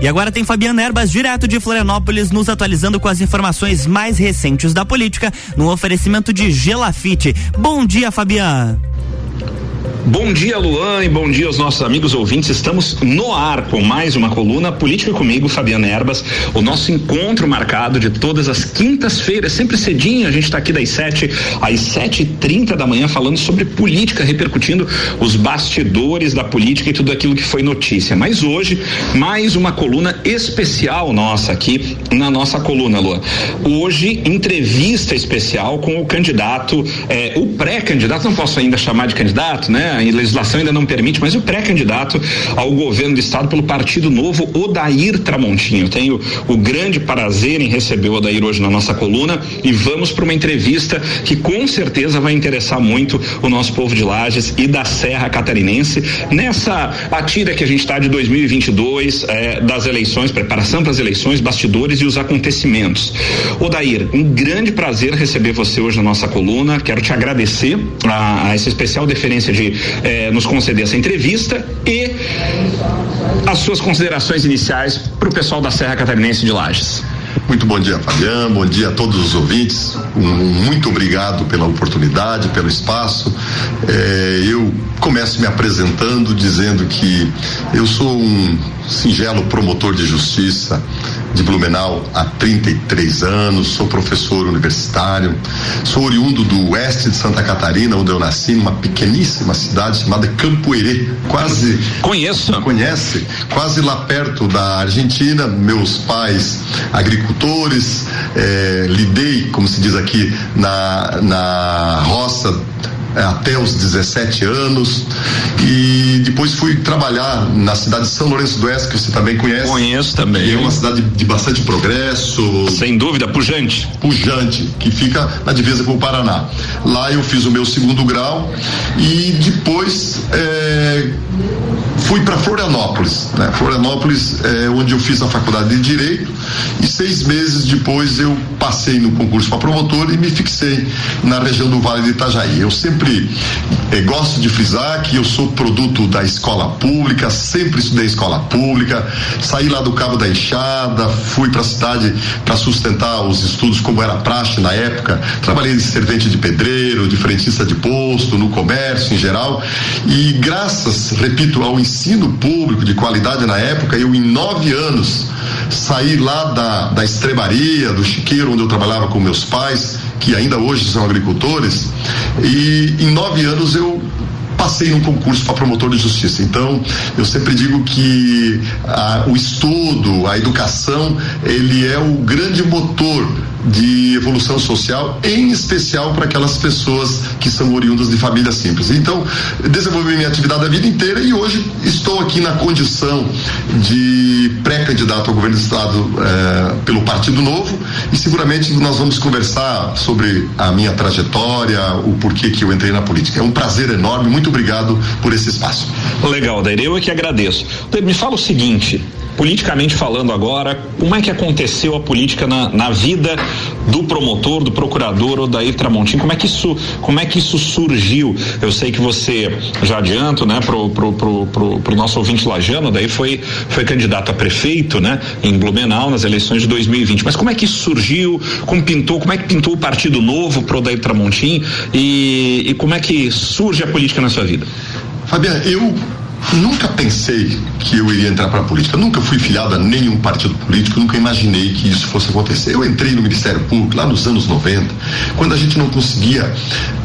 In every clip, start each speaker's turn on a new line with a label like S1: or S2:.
S1: E agora tem Fabiana Erbas, direto de Florianópolis, nos atualizando com as informações mais recentes da política, no oferecimento de Gelafite. Bom dia, Fabiana.
S2: Bom dia, Luan, e bom dia aos nossos amigos ouvintes. Estamos no ar com mais uma coluna Política comigo, Fabiana Erbas. O nosso encontro marcado de todas as quintas-feiras, sempre cedinho. A gente está aqui das sete às sete e trinta da manhã falando sobre política, repercutindo os bastidores da política e tudo aquilo que foi notícia. Mas hoje, mais uma coluna especial nossa aqui na nossa coluna, Luan. Hoje, entrevista especial com o candidato, eh, o pré-candidato, não posso ainda chamar de candidato, né? A legislação ainda não permite, mas o pré-candidato ao governo do estado pelo Partido Novo, Odair Tramontinho. Tenho o grande prazer em receber o Odair hoje na nossa coluna e vamos para uma entrevista que com certeza vai interessar muito o nosso povo de Lages e da Serra Catarinense nessa batida que a gente está de 2022 eh, das eleições, preparação para as eleições, bastidores e os acontecimentos. Odair, um grande prazer receber você hoje na nossa coluna. Quero te agradecer a, a essa especial deferência de eh, nos conceder essa entrevista e as suas considerações iniciais para o pessoal da Serra Catarinense de Lages.
S3: Muito bom dia, Fabiano. Bom dia a todos os ouvintes. Um, muito obrigado pela oportunidade, pelo espaço. É, eu começo me apresentando dizendo que eu sou um singelo promotor de justiça de Blumenau há 33 anos, sou professor universitário, sou oriundo do oeste de Santa Catarina, onde eu nasci, numa pequeníssima cidade chamada Campoerê, quase.
S2: Conheço.
S3: Conhece? Quase lá perto da Argentina. Meus pais agricultores, eh, lidei, como se diz aqui, na, na roça até os 17 anos e depois fui trabalhar na cidade de São Lourenço do Oeste, que você também conhece.
S2: Conheço também.
S3: é uma cidade de bastante progresso.
S2: Sem dúvida, pujante.
S3: Pujante, que fica na divisa com o Paraná. Lá eu fiz o meu segundo grau e depois é, fui para Florianópolis. Né? Florianópolis é onde eu fiz a faculdade de Direito e seis meses depois eu passei no concurso para promotor e me fixei na região do Vale de Itajaí. Eu sempre eh, gosto de frisar que eu sou produto da escola pública, sempre estudei escola pública, saí lá do Cabo da Enxada, fui para a cidade para sustentar os estudos como era praxe na época, trabalhei de servente de pedreiro, de frentista de posto, no comércio em geral. E graças, repito, ao ensino público de qualidade na época, eu em nove anos saí lá da, da estrebaria, do chiqueiro onde eu trabalhava com meus pais, que ainda hoje são agricultores, e em nove anos eu passei num concurso para promotor de justiça. Então, eu sempre digo que a, o estudo, a educação, ele é o grande motor de evolução social, em especial para aquelas pessoas que são oriundas de famílias simples. Então, desenvolvi minha atividade a vida inteira e hoje estou aqui na condição de pré-candidato ao governo do Estado eh, pelo Partido Novo e seguramente nós vamos conversar sobre a minha trajetória, o porquê que eu entrei na política. É um prazer enorme, muito obrigado por esse espaço.
S2: Legal, Daíra, eu é que agradeço. Me fala o seguinte, politicamente falando agora, como é que aconteceu a política na, na vida do promotor, do procurador Odair Tramontim? Como é que isso, como é que isso surgiu? Eu sei que você, já adianto, né, pro, pro, pro, pro, pro nosso ouvinte lajano, daí foi, foi candidato a prefeito, né, em Blumenau nas eleições de 2020. Mas como é que isso surgiu? Como pintou? Como é que pintou o Partido Novo pro Odair Tramontim? E, e como é que surge a política na sua vida?
S3: Fabiana, eu Nunca pensei que eu iria entrar para a política. Nunca fui filiado a nenhum partido político. Nunca imaginei que isso fosse acontecer. Eu entrei no Ministério Público lá nos anos 90, quando a gente não conseguia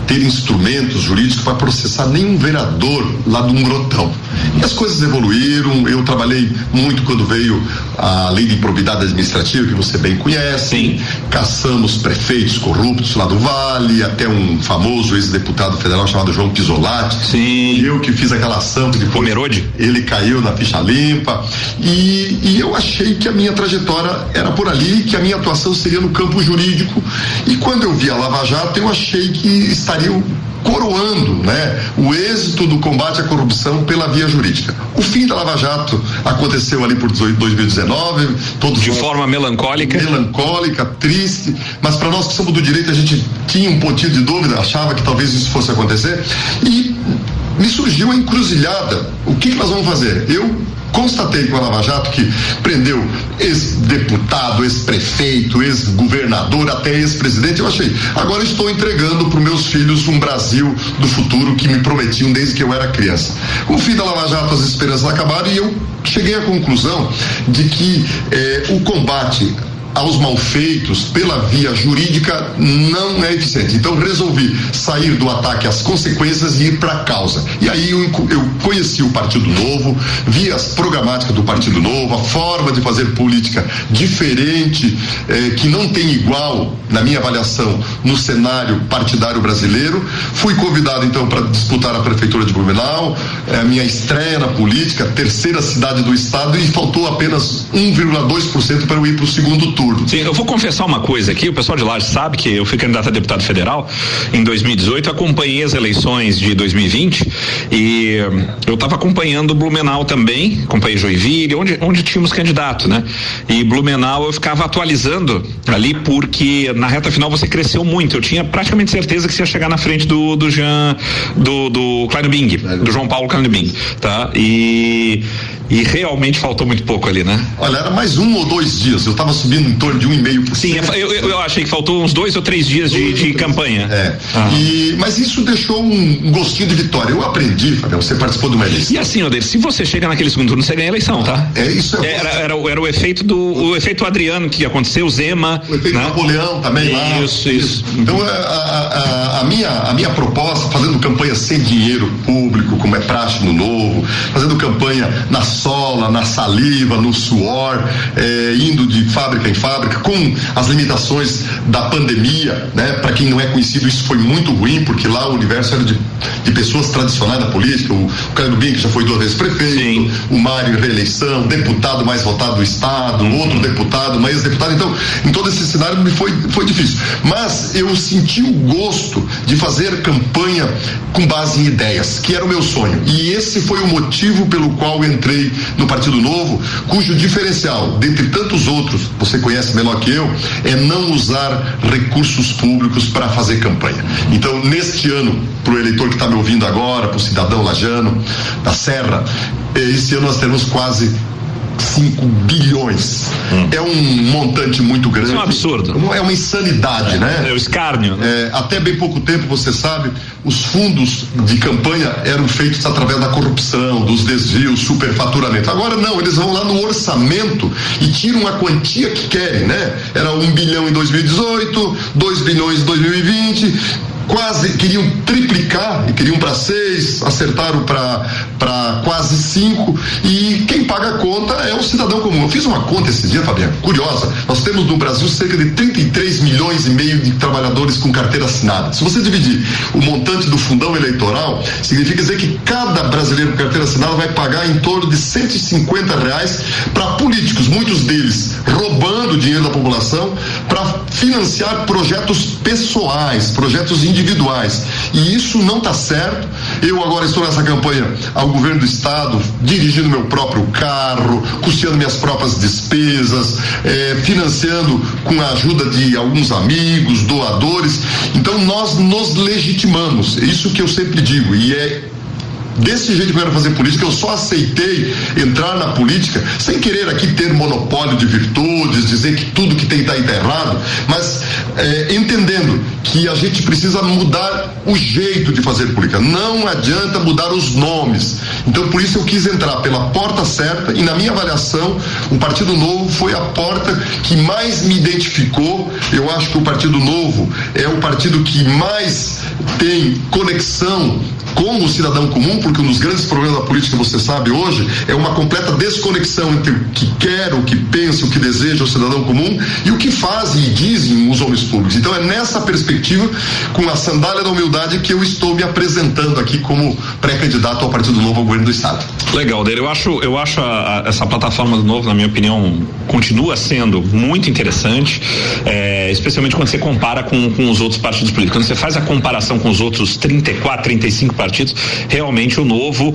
S3: ter instrumentos jurídicos para processar nenhum vereador lá do Grotão. E as coisas evoluíram. Eu trabalhei muito quando veio a lei de improbidade administrativa, que você bem conhece.
S2: Sim.
S3: Caçamos prefeitos corruptos lá do Vale, até um famoso ex-deputado federal chamado João Pisolati.
S2: Sim.
S3: Eu que fiz aquela ação que depois
S2: Pomerode?
S3: ele caiu na ficha limpa. E, e eu achei que a minha trajetória era por ali, que a minha atuação seria no campo jurídico. E quando eu vi a Lava Jato, eu achei que estariam coroando né, o êxito do combate à corrupção pela via jurídica. O fim da Lava Jato aconteceu ali por 2019, todos
S2: De forma melancólica.
S3: melancólica, triste, mas para nós que somos do direito a gente tinha um pontinho de dúvida, achava que talvez isso fosse acontecer e me surgiu a encruzilhada. O que, que nós vamos fazer? Eu constatei com a Lava Jato que prendeu ex-deputado, ex-prefeito, ex-governador, até ex-presidente. Eu achei, agora estou entregando para meus filhos um Brasil do futuro que me prometiam desde que eu era criança. O fim da Lava Jato, as esperanças acabaram e eu cheguei à conclusão de que eh, o combate aos malfeitos pela via jurídica não é eficiente. Então resolvi sair do ataque às consequências e ir para a causa. E aí eu, eu, conheci o Partido Novo, vi as programáticas do Partido Novo, a forma de fazer política diferente, eh, que não tem igual, na minha avaliação, no cenário partidário brasileiro. Fui convidado então para disputar a Prefeitura de Blumenau, é a minha estreia na política, terceira cidade do estado, e faltou apenas 1,2% para eu ir para o segundo turno absurdo.
S2: Sim, eu vou confessar uma coisa aqui, o pessoal de lá sabe que eu fui candidato a deputado federal em 2018, acompanhei as eleições de 2020 e eu estava acompanhando Blumenau também, acompanhei Joinville, onde, onde tínhamos candidato, né? E Blumenau eu ficava atualizando ali porque na reta final você cresceu muito, eu tinha praticamente certeza que você ia chegar na frente do, do Jean, do, do Klein Bing, do João Paulo Klein Bing, tá? E e realmente faltou muito pouco ali, né?
S3: Olha, era mais um ou dois dias. Eu estava subindo em torno de um e meio por
S2: Sim, eu, eu, eu, achei que faltou uns dois ou três dias de, de campanha.
S3: É. Ah. E, mas isso deixou um gostinho de vitória. Eu aprendi, Fabião, você participou de uma eleição.
S2: E assim, Odeir, se você chega naquele segundo turno, você ganha a eleição, tá?
S3: É isso. É
S2: era, era, era, o efeito do o efeito Adriano que aconteceu, Zema.
S3: O efeito
S2: né?
S3: Napoleão também lá.
S2: Isso, isso.
S3: Então a, a, a, minha, a minha proposta, fazendo campanha sem dinheiro público, como é praxe no novo, fazendo campanha na sola, na saliva, no suor, é, indo de fábrica em fábrica, com as limitações da pandemia, né? Para quem não é conhecido, isso foi muito ruim, porque lá o universo era de, de pessoas tradicionais da política, o, o Caio Bim, que já foi duas vezes prefeito, Sim. o Mário reeleição, deputado mais votado do Estado, uhum. outro deputado, mais ex-deputado. Então, em todo esse cenário me foi, foi difícil. Mas eu senti o gosto de fazer campanha com base em ideias, que era o meu sonho. E esse foi o motivo pelo qual entrei no Partido Novo, cujo diferencial, dentre tantos outros, você conhece melhor que eu, é não usar recursos públicos para fazer campanha. Então, neste ano, para o eleitor que está me ouvindo agora, para o cidadão lajano da Serra, eh, esse ano nós temos quase 5 bilhões. Hum. É um montante muito grande. Isso
S2: é um absurdo.
S3: É uma insanidade,
S2: é,
S3: né?
S2: É o escárnio. Né?
S3: É, até bem pouco tempo, você sabe, os fundos de campanha eram feitos através da corrupção, dos desvios, superfaturamento. Agora não, eles vão lá no orçamento e tiram a quantia que querem, né? Era um bilhão em 2018, 2 bilhões em 2020, quase queriam triplicar e queriam para seis, acertaram para quase cinco e quem paga a conta é o cidadão comum. Eu fiz uma conta esse dia, Fabiano, curiosa. Nós temos no Brasil cerca de 33 milhões e meio de trabalhadores com carteira assinada. Se você dividir o montante do fundão eleitoral, significa dizer que cada brasileiro com carteira assinada vai pagar em torno de 150 reais para políticos, muitos deles roubando dinheiro da população para financiar projetos pessoais, projetos individuais. E isso não está certo. Eu agora estou nessa campanha ao governo do estado, dirigindo meu próprio carro, custeando minhas próprias despesas, eh, financiando com a ajuda de alguns amigos, doadores. Então nós nos legitimamos. É isso que eu sempre digo. E é desse jeito que eu quero fazer política, eu só aceitei entrar na política sem querer aqui ter monopólio de virtudes, dizer que tudo que tem está tá errado, mas é, entendendo que a gente precisa mudar o jeito de fazer política. Não adianta mudar os nomes. Então, por isso eu quis entrar pela porta certa e, na minha avaliação, o Partido Novo foi a porta que mais me identificou. Eu acho que o Partido Novo é o partido que mais tem conexão com o cidadão comum, porque um dos grandes problemas da política, você sabe hoje, é uma completa desconexão entre o que quer, o que pensa, o que deseja o cidadão comum e o que fazem e dizem os homens públicos. Então é nessa perspectiva, com a sandália da humildade, que eu estou me apresentando aqui como pré-candidato ao Partido Novo ao governo do Estado.
S2: Legal, Deiro. Eu acho, eu acho a, a, essa plataforma do Novo, na minha opinião, continua sendo muito interessante, é, especialmente quando você compara com, com os outros partidos políticos. Quando você faz a comparação com os outros 34, 35 partidos, realmente o Novo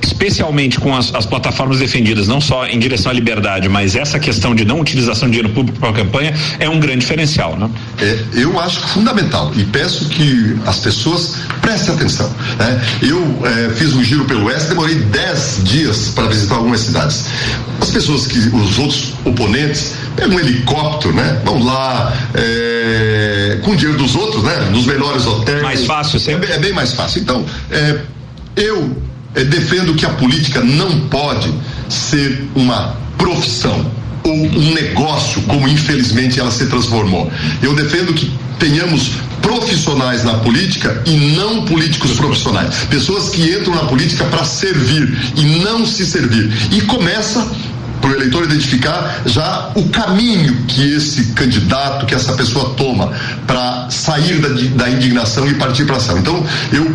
S2: especialmente com as, as, plataformas defendidas, não só em direção à liberdade, mas essa questão de não utilização de dinheiro público para a campanha é um grande diferencial, né?
S3: É, eu acho fundamental e peço que as pessoas prestem atenção. Né? Eu é, fiz um giro pelo Oeste, demorei 10 dias para visitar algumas cidades. As pessoas que, os outros oponentes, pegam um helicóptero, né? Vão lá é, com o dinheiro dos outros, né? Nos melhores hotéis.
S2: Mais fácil, sempre.
S3: É, é bem mais fácil. Então, é, eu é, defendo que a política não pode ser uma profissão um negócio, como infelizmente ela se transformou. Eu defendo que tenhamos profissionais na política e não políticos profissionais. Pessoas que entram na política para servir e não se servir. E começa para o eleitor identificar já o caminho que esse candidato, que essa pessoa toma para sair da, da indignação e partir para ação. Então, eu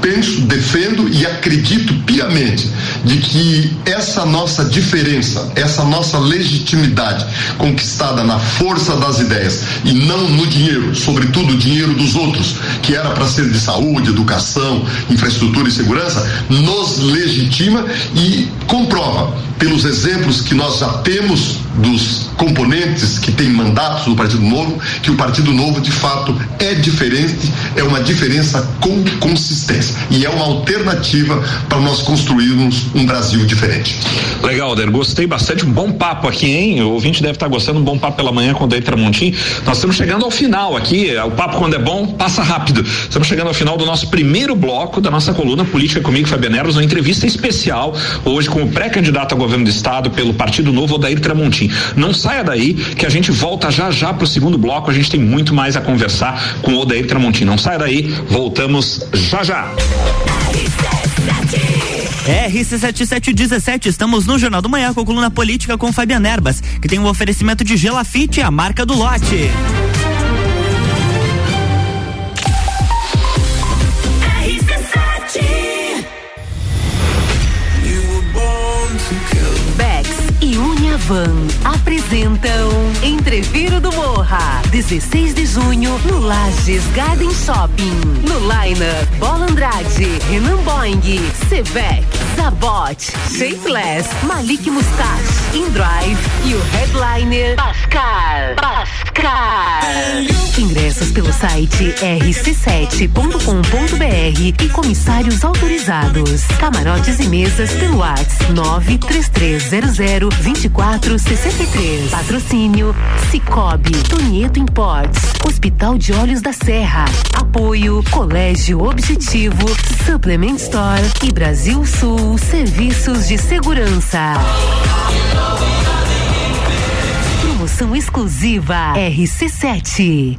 S3: penso, defendo e acredito piamente de que essa nossa diferença, essa nossa legitimidade conquistada na força das ideias e não no dinheiro, sobretudo o dinheiro dos outros, que era para ser de saúde, educação, infraestrutura e segurança, nos legitima e comprova pelos exemplos que nós já temos dos componentes que têm mandatos do Partido Novo, que o Partido Novo de fato é diferente, é uma diferença com consistência e é uma alternativa para nós construirmos um Brasil diferente.
S2: Legal, Der, gostei bastante, um bom papo aqui, hein? O ouvinte deve estar gostando, um bom papo pela manhã com o Tramontim. Nós estamos chegando ao final aqui, o papo quando é bom, passa rápido. Estamos chegando ao final do nosso primeiro bloco da nossa coluna Política comigo, Fabiano Eros, uma entrevista especial hoje com o pré-candidato a governo do estado pelo Partido Novo, Odair Tramontim. Não saia daí que a gente volta já já para o segundo bloco, a gente tem muito mais a conversar com o Odair Tramontim. Não saia daí, voltamos já já.
S1: RC7717, estamos no Jornal do Manhã com a coluna política com Fabiana Erbas, que tem um oferecimento de Gelafite, a marca do lote.
S4: Van apresentam Entreviro do Morra, 16 de junho no Lages Garden Shopping. No Liner, Bola Andrade, Renan Boing, Sevec, Zabot, Shapeless, Malik Mustache, Indrive e o headliner Pascal. Pascal. Ingressos pelo site rc7.com.br e comissários autorizados. Camarotes e mesas pelo WhatsApp 93300 24 463. Patrocínio Cicobi, Tonieto Imports, Hospital de Olhos da Serra. Apoio Colégio Objetivo, Supplement Store e Brasil Sul Serviços de Segurança. Promoção exclusiva RC7.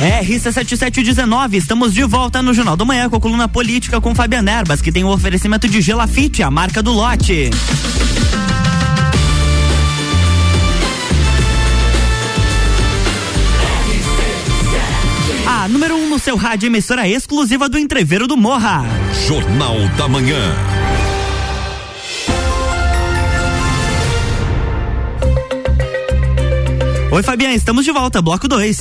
S1: RC7719, estamos de volta no Jornal do Manhã com a coluna política com Fabiana Erbas, que tem o um oferecimento de Gelafite, a marca do lote. A número 1 um no seu rádio, emissora exclusiva do Entreveiro do Morra.
S5: Jornal da Manhã.
S1: Oi, Fabiana, estamos de volta, bloco 2.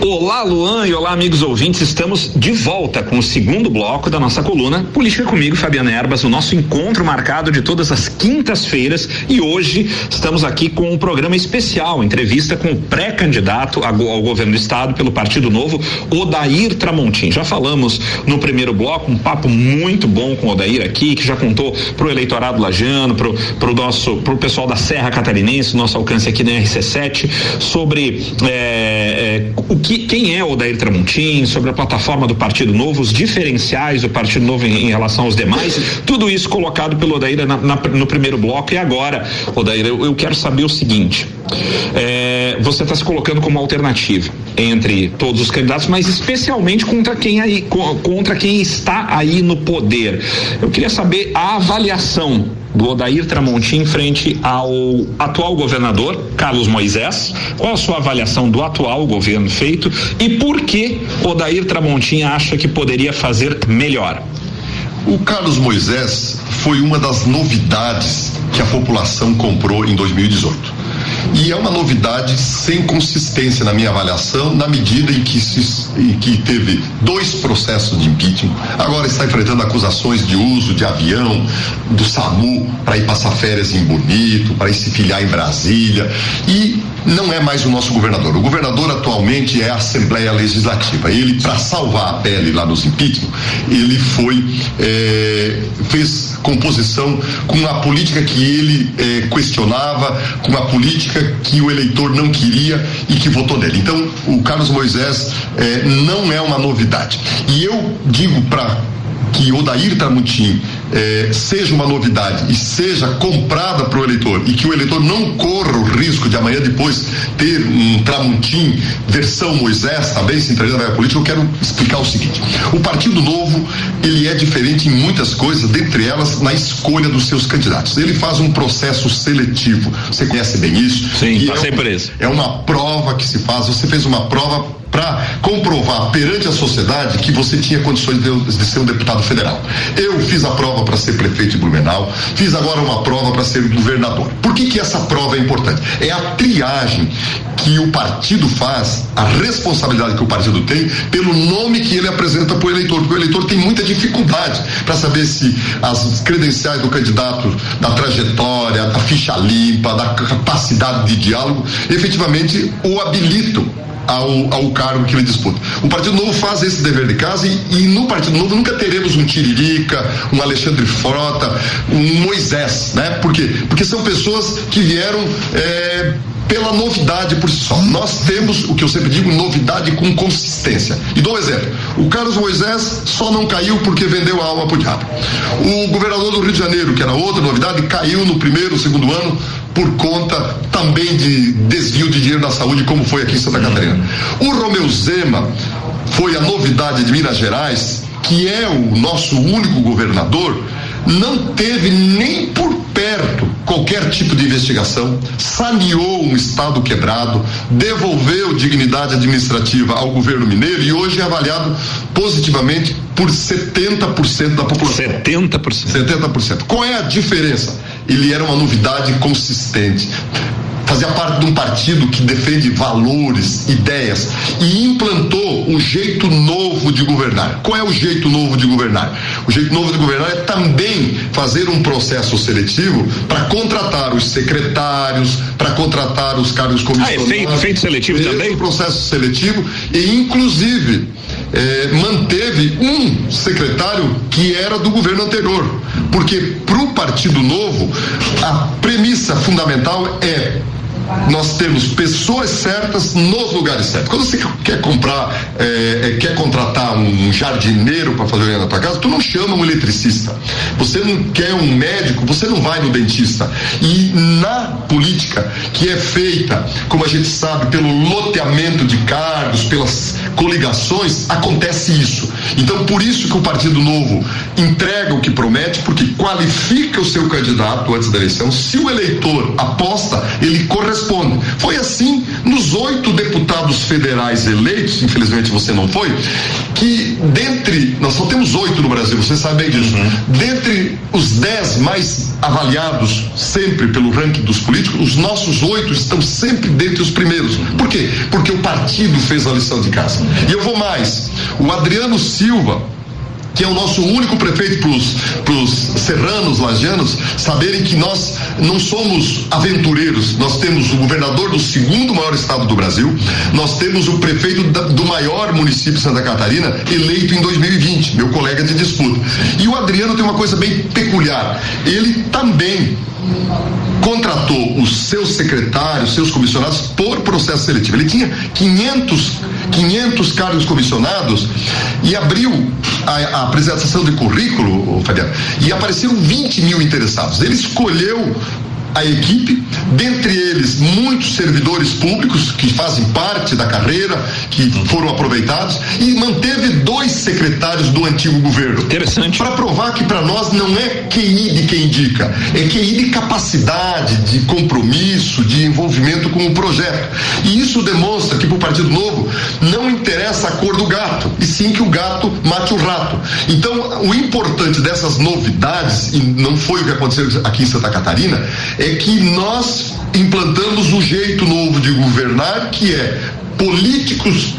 S2: Olá, Luan e olá, amigos ouvintes. Estamos de volta com o segundo bloco da nossa coluna Política comigo, Fabiana Erbas, o nosso encontro marcado de todas as quintas-feiras e hoje estamos aqui com um programa especial, entrevista com o pré-candidato ao governo do estado pelo Partido Novo, Odair Tramontim. Já falamos no primeiro bloco, um papo muito bom com o Odair aqui, que já contou pro eleitorado lajano, pro, pro nosso, pro pessoal da Serra Catarinense, nosso alcance aqui na RC7, sobre é, é, o que que, quem é o Odair Tramontim, sobre a plataforma do Partido Novo, os diferenciais do Partido Novo em, em relação aos demais, tudo isso colocado pelo Odair na, na, no primeiro bloco. E agora, Odair, eu, eu quero saber o seguinte: é, você está se colocando como alternativa entre todos os candidatos, mas especialmente contra quem aí, contra quem está aí no poder. Eu queria saber a avaliação do Odair Tramontim frente ao atual governador Carlos Moisés? Qual a sua avaliação do atual governo feito e por que Odair Tramontim acha que poderia fazer melhor?
S3: O Carlos Moisés foi uma das novidades que a população comprou em 2018. E é uma novidade sem consistência na minha avaliação, na medida em que, se, em que teve dois processos de impeachment, agora está enfrentando acusações de uso de avião do SAMU para ir passar férias em Bonito, para ir se filiar em Brasília. E não é mais o nosso governador. O governador atualmente é a Assembleia Legislativa. Ele, para salvar a pele lá nos impeachment, ele foi, é, fez composição com a política que ele é, questionava, com a política que o eleitor não queria e que votou nele. Então, o Carlos Moisés é, não é uma novidade. E eu digo para que Odair Tramutim eh, seja uma novidade e seja comprada para o eleitor e que o eleitor não corra o risco de amanhã depois ter um Tramutim versão Moisés também se entrar na política, eu quero explicar o seguinte: o Partido Novo ele é diferente em muitas coisas, dentre elas na escolha dos seus candidatos. Ele faz um processo seletivo. Você conhece bem isso?
S2: Sim, passei
S3: é,
S2: por isso.
S3: É uma prova que se faz. Você fez uma prova para comprovar perante a sociedade que você tinha condições de, de, ser um deputado federal. Eu fiz a prova para ser prefeito de Blumenau, fiz agora uma prova para ser governador. Por que que essa prova é importante? É a triagem que o partido faz, a responsabilidade que o partido tem pelo nome que ele apresenta para o eleitor, porque o eleitor tem muita dificuldade para saber se as credenciais do candidato, da trajetória, da ficha limpa, da capacidade de diálogo, efetivamente o habilitam ao, ao cargo que ele disputa. O Partido Novo faz esse dever de casa e, e no Partido Novo nunca teremos um Tiririca, um Alexandre Frota, um Moisés, né? Por quê? Porque são pessoas que vieram é, pela novidade por si só. Nós temos, o que eu sempre digo, novidade com consistência. E dou um exemplo. O Carlos Moisés só não caiu porque vendeu a alma pro diabo. O governador do Rio de Janeiro, que era outra novidade, caiu no primeiro, segundo ano por conta também de desvio de dinheiro da saúde, como foi aqui em Santa Catarina. O Romeu Zema foi a novidade de Minas Gerais, que é o nosso único governador, não teve nem por perto qualquer tipo de investigação, saneou um Estado quebrado, devolveu dignidade administrativa ao governo mineiro e hoje é avaliado positivamente por 70% da população.
S2: 70%?
S3: 70%. Qual é a diferença? Ele era uma novidade consistente fazia parte de um partido que defende valores, ideias e implantou um jeito novo de governar. Qual é o jeito novo de governar? O jeito novo de governar é também fazer um processo seletivo para contratar os secretários, para contratar os cargos comissionados.
S2: Ah, é feito, feito seletivo também?
S3: Um processo seletivo e inclusive eh, manteve um secretário que era do governo anterior. Porque para o Partido Novo, a premissa fundamental é nós temos pessoas certas nos lugares certos. Quando você quer comprar, é, quer contratar um jardineiro para fazer na tua casa, tu não chama um eletricista. Você não quer um médico, você não vai no dentista. E na política, que é feita, como a gente sabe, pelo loteamento de cargos, pelas coligações, acontece isso. Então, por isso que o Partido Novo entrega o que promete, porque qualifica o seu candidato antes da eleição. Se o eleitor aposta, ele corresponde responde. Foi assim nos oito deputados federais eleitos, infelizmente você não foi, que dentre, nós só temos oito no Brasil, vocês sabem disso, uhum. dentre os dez mais avaliados sempre pelo ranking dos políticos, os nossos oito estão sempre dentre os primeiros. Por quê? Porque o partido fez a lição de casa. E eu vou mais. O Adriano Silva, que é o nosso único prefeito para os serranos, lajanos, saberem que nós não somos aventureiros. Nós temos o governador do segundo maior estado do Brasil, nós temos o prefeito da, do maior município de Santa Catarina, eleito em 2020, meu colega de disputa. E o Adriano tem uma coisa bem peculiar. Ele também contratou os seus secretários, seus comissionados por processo seletivo. Ele tinha 500, 500 cargos comissionados e abriu a, a apresentação de currículo, Fabiano, e apareceram 20 mil interessados. Ele escolheu a equipe, dentre eles muitos servidores públicos que fazem parte da carreira, que foram aproveitados, e manteve dois secretários do antigo governo.
S2: Interessante.
S3: Para provar que para nós não é QI de quem indica, é QI de capacidade, de compromisso, de envolvimento com o projeto. E isso demonstra que para o Partido Novo não interessa a cor do gato, e sim que o gato mate o rato. Então, o importante dessas novidades, e não foi o que aconteceu aqui em Santa Catarina, é que nós implantamos um jeito novo de governar que é políticos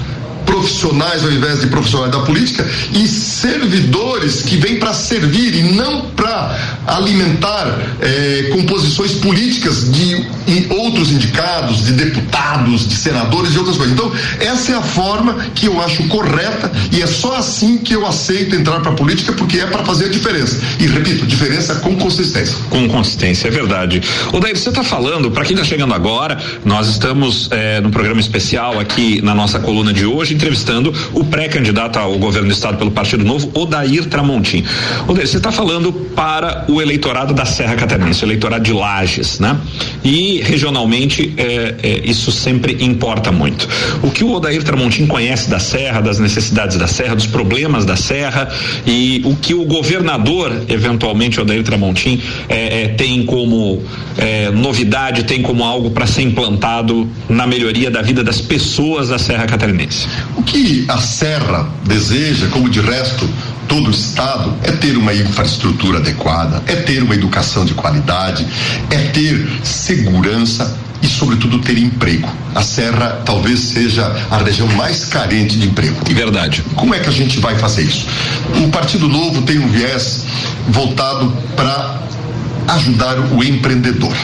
S3: profissionais ao invés de profissionais da política e servidores que vêm para servir e não para alimentar eh, composições políticas de outros indicados, de deputados, de senadores e outras coisas. Então, essa é a forma que eu acho correta é só assim que eu aceito entrar para a política porque é para fazer a diferença. E repito, diferença com consistência.
S2: Com consistência, é verdade. O Daí, você está falando, para quem está chegando agora, nós estamos eh, no programa especial aqui na nossa coluna de hoje entrevistando o pré-candidato ao governo do estado pelo Partido Novo, Odair Tramontim. Odair, você está falando para o eleitorado da Serra Catarinense, o eleitorado de Lages, né? E regionalmente é, é, isso sempre importa muito. O que o Odair Tramontim conhece da Serra, das necessidades da Serra, dos problemas da Serra e o que o governador, eventualmente, Odair Tramontim, é, é tem como é, novidade, tem como algo para ser implantado na melhoria da vida das pessoas da Serra Catarinense.
S3: O que a Serra deseja, como de resto todo o Estado, é ter uma infraestrutura adequada, é ter uma educação de qualidade, é ter segurança sobretudo, ter emprego. A Serra talvez seja a região mais carente de emprego.
S2: Verdade.
S3: Como é que a gente vai fazer isso? O Partido Novo tem um viés voltado para ajudar o empreendedor.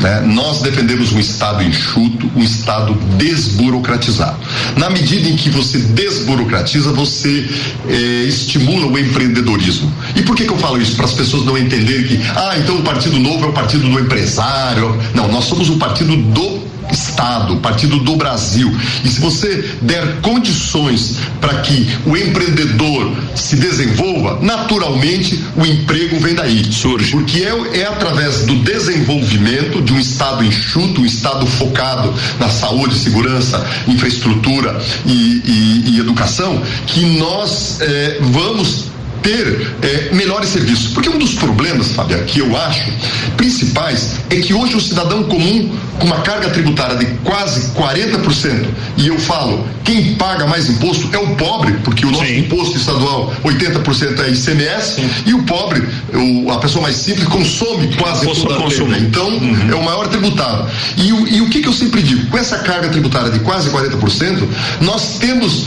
S3: Né? Nós defendemos um Estado enxuto, um Estado desburocratizado. Na medida em que você desburocratiza, você eh, estimula o empreendedorismo. E por que, que eu falo isso? Para as pessoas não entenderem que, ah, então o Partido Novo é o partido do empresário. Não, nós somos o partido do Estado, Partido do Brasil. E se você der condições para que o empreendedor se desenvolva, naturalmente o emprego vem daí.
S2: Surge.
S3: Porque é, é através do desenvolvimento de um Estado enxuto, um Estado focado na saúde, segurança, infraestrutura e, e, e educação, que nós eh, vamos ter é, melhores serviços. Porque um dos problemas, Fábio, que eu acho principais é que hoje o cidadão comum, com uma carga tributária de quase 40%, e eu falo, quem paga mais imposto é o pobre, porque o nosso Sim. imposto estadual, 80% é ICMS, Sim. e o pobre, o, a pessoa mais simples, consome quase toda a. Então, uhum. é o maior tributado. E, o, e o que, que eu sempre digo? Com essa carga tributária de quase 40%, nós temos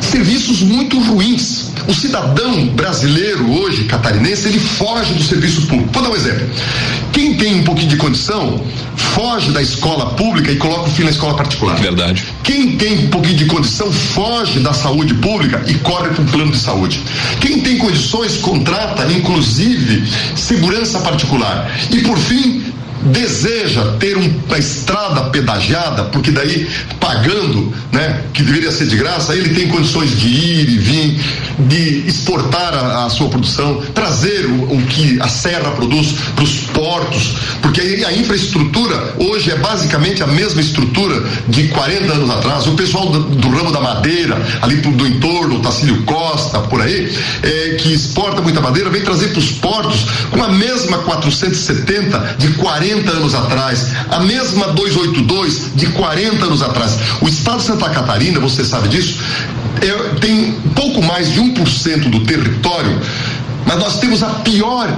S3: serviços muito ruins. O cidadão brasileiro hoje, catarinense, ele foge do serviço público. Vou dar um exemplo. Quem tem um pouquinho de condição, foge da escola pública e coloca o filho na escola particular.
S2: Verdade.
S3: Quem tem um pouquinho de condição, foge da saúde pública e corre para um plano de saúde. Quem tem condições, contrata, inclusive, segurança particular. E por fim, deseja ter uma estrada pedagiada, porque daí pagando, né, que deveria ser de graça, ele tem condições de ir e vir, de exportar a, a sua produção, trazer o, o, que a serra produz para os portos, porque a infraestrutura hoje é basicamente a mesma estrutura de 40 anos atrás. O pessoal do, do ramo da madeira, ali do entorno, Tacílio Costa, por aí, é, que exporta muita madeira, vem trazer para os portos com a mesma 470 de 40 40 anos atrás, a mesma 282 de 40 anos atrás. O estado de Santa Catarina, você sabe disso, é, tem pouco mais de 1% do território, mas nós temos a pior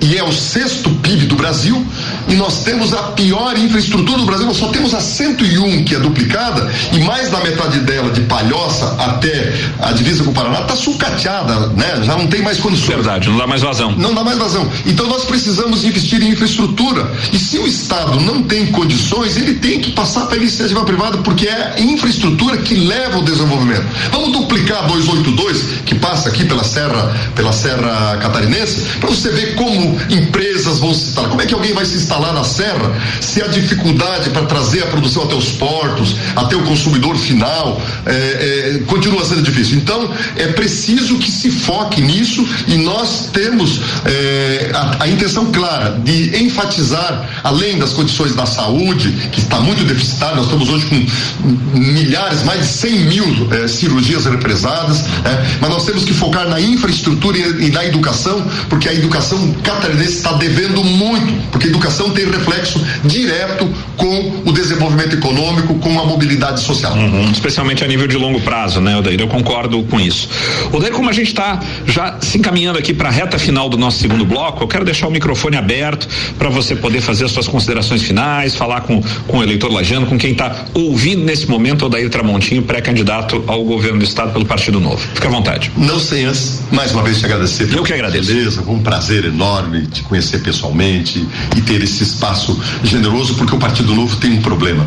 S3: e é o sexto PIB do Brasil, e nós temos a pior infraestrutura do Brasil, nós só temos a 101 que é duplicada, e mais da metade dela, de Palhoça até a divisa com o Paraná, está sucateada, né? Já não tem mais condições.
S2: Verdade, não dá mais vazão.
S3: Não dá mais vazão. Então nós precisamos investir em infraestrutura. E se o Estado não tem condições, ele tem que passar para a iniciativa privada, porque é a infraestrutura que leva ao desenvolvimento. Vamos duplicar a 282, que passa aqui pela Serra, pela Serra Catarinense, para você ver como empresas vão se instalar. Como é que alguém vai se instalar? Instalar na serra se a dificuldade para trazer a produção até os portos, até o consumidor final, é, é, continua sendo difícil. Então, é preciso que se foque nisso e nós temos é, a, a, intenção clara de enfatizar, além das condições da saúde, que está muito deficitária, nós estamos hoje com milhares, mais de 100 mil é, cirurgias represadas, é, mas nós temos que focar na infraestrutura e, e na educação, porque a educação catarinense está devendo muito, porque a educação tem reflexo direto com o desenvolvimento econômico, com a mobilidade social.
S2: Uhum, especialmente a nível de longo prazo, né, Odair? Eu concordo com isso. Odair, como a gente está já se encaminhando aqui para a reta final do nosso segundo bloco, eu quero deixar o microfone aberto para você poder fazer as suas considerações finais, falar com, com o eleitor lajano, com quem está ouvindo nesse momento, Odair Tramontinho, pré-candidato ao governo do estado pelo Partido Novo. Fica à vontade.
S3: Não sem antes, mais uma vez, te agradecer.
S2: Eu que agradeço.
S3: Beleza, foi um prazer enorme te conhecer pessoalmente e ter esse espaço generoso, porque o Partido Novo tem um problema.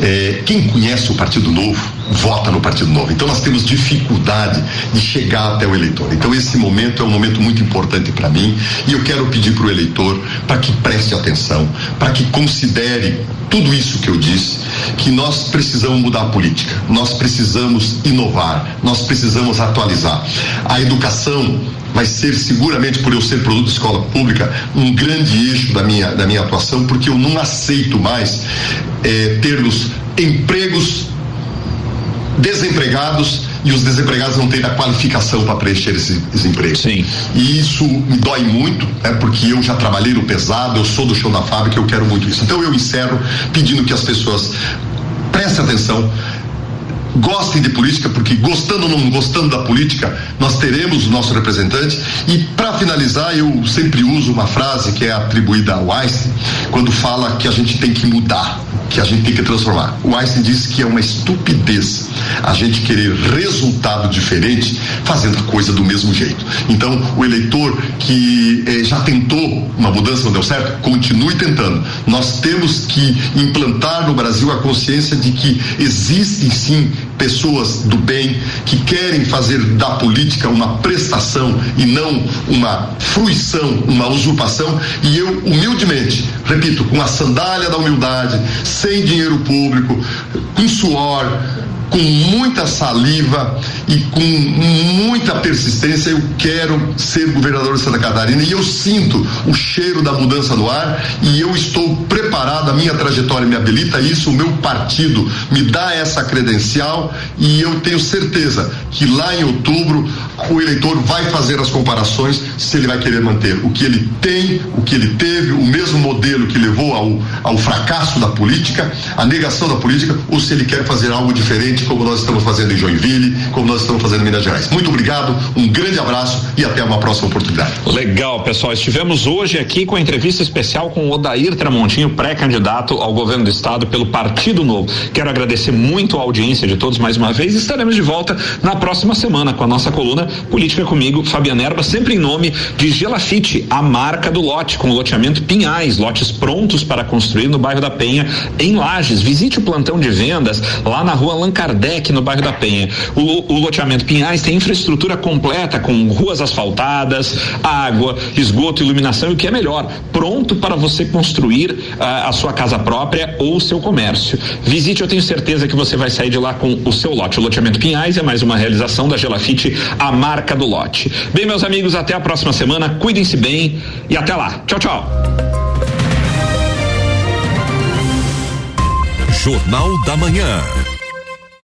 S3: É, quem conhece o Partido Novo vota no Partido Novo. Então nós temos dificuldade de chegar até o eleitor. Então esse momento é um momento muito importante para mim e eu quero pedir para o eleitor para que preste atenção, para que considere tudo isso que eu disse, que nós precisamos mudar a política, nós precisamos inovar, nós precisamos atualizar. A educação vai ser seguramente por eu ser produto de escola pública um grande eixo da minha da minha atuação porque eu não aceito mais é, termos empregos desempregados e os desempregados não têm a qualificação para preencher esses, empregos.
S2: Sim.
S3: E isso me dói muito, é porque eu já trabalhei no pesado, eu sou do chão da fábrica, eu quero muito isso. Então eu encerro pedindo que as pessoas prestem atenção, gostem de política, porque gostando ou não gostando da política, nós teremos o nosso representante. E para finalizar, eu sempre uso uma frase que é atribuída ao Einstein, quando fala que a gente tem que mudar, que a gente tem que transformar. O Einstein disse que é uma estupidez a gente querer resultado diferente fazendo a coisa do mesmo jeito. Então, o eleitor que eh, já tentou uma mudança não deu certo, continue tentando. Nós temos que implantar no Brasil a consciência de que existem sim pessoas do bem que querem fazer da política uma prestação e não uma fruição, uma usurpação. E eu, humildemente, repito, com a sandália da humildade, sem dinheiro público, com suor, com muita saliva e com muita persistência, eu quero ser governador de Santa Catarina. E eu sinto o cheiro da mudança no ar e eu estou preparado, a minha trajetória me habilita isso, o meu partido me dá essa credencial e eu tenho certeza que lá em outubro o eleitor vai fazer as comparações se ele vai querer manter o que ele tem, o que ele teve, o mesmo modelo que levou ao, ao fracasso da política, a negação da política, ou se ele quer fazer algo diferente como nós estamos fazendo em Joinville, como nós estamos fazendo em Minas Gerais. Muito obrigado, um grande abraço e até uma próxima oportunidade.
S2: Legal, pessoal. Estivemos hoje aqui com a entrevista especial com o Odair Tramontinho, pré-candidato ao governo do estado pelo Partido Novo. Quero agradecer muito a audiência de todos mais uma vez. Estaremos de volta na próxima semana com a nossa coluna Política comigo, Fabiana Erba, sempre em nome de Gelafite, a marca do lote, com loteamento Pinhais, lotes prontos para construir no bairro da Penha, em Lages. Visite o plantão de vendas lá na rua Lancar Kardec, no bairro da Penha. O, o loteamento Pinhais tem infraestrutura completa com ruas asfaltadas, água, esgoto, iluminação e o que é melhor, pronto para você construir uh, a sua casa própria ou o seu comércio. Visite, eu tenho certeza que você vai sair de lá com o seu lote. O loteamento Pinhais é mais uma realização da Gelafite, a marca do lote. Bem, meus amigos, até a próxima semana. Cuidem-se bem e até lá. Tchau, tchau.
S5: Jornal da Manhã.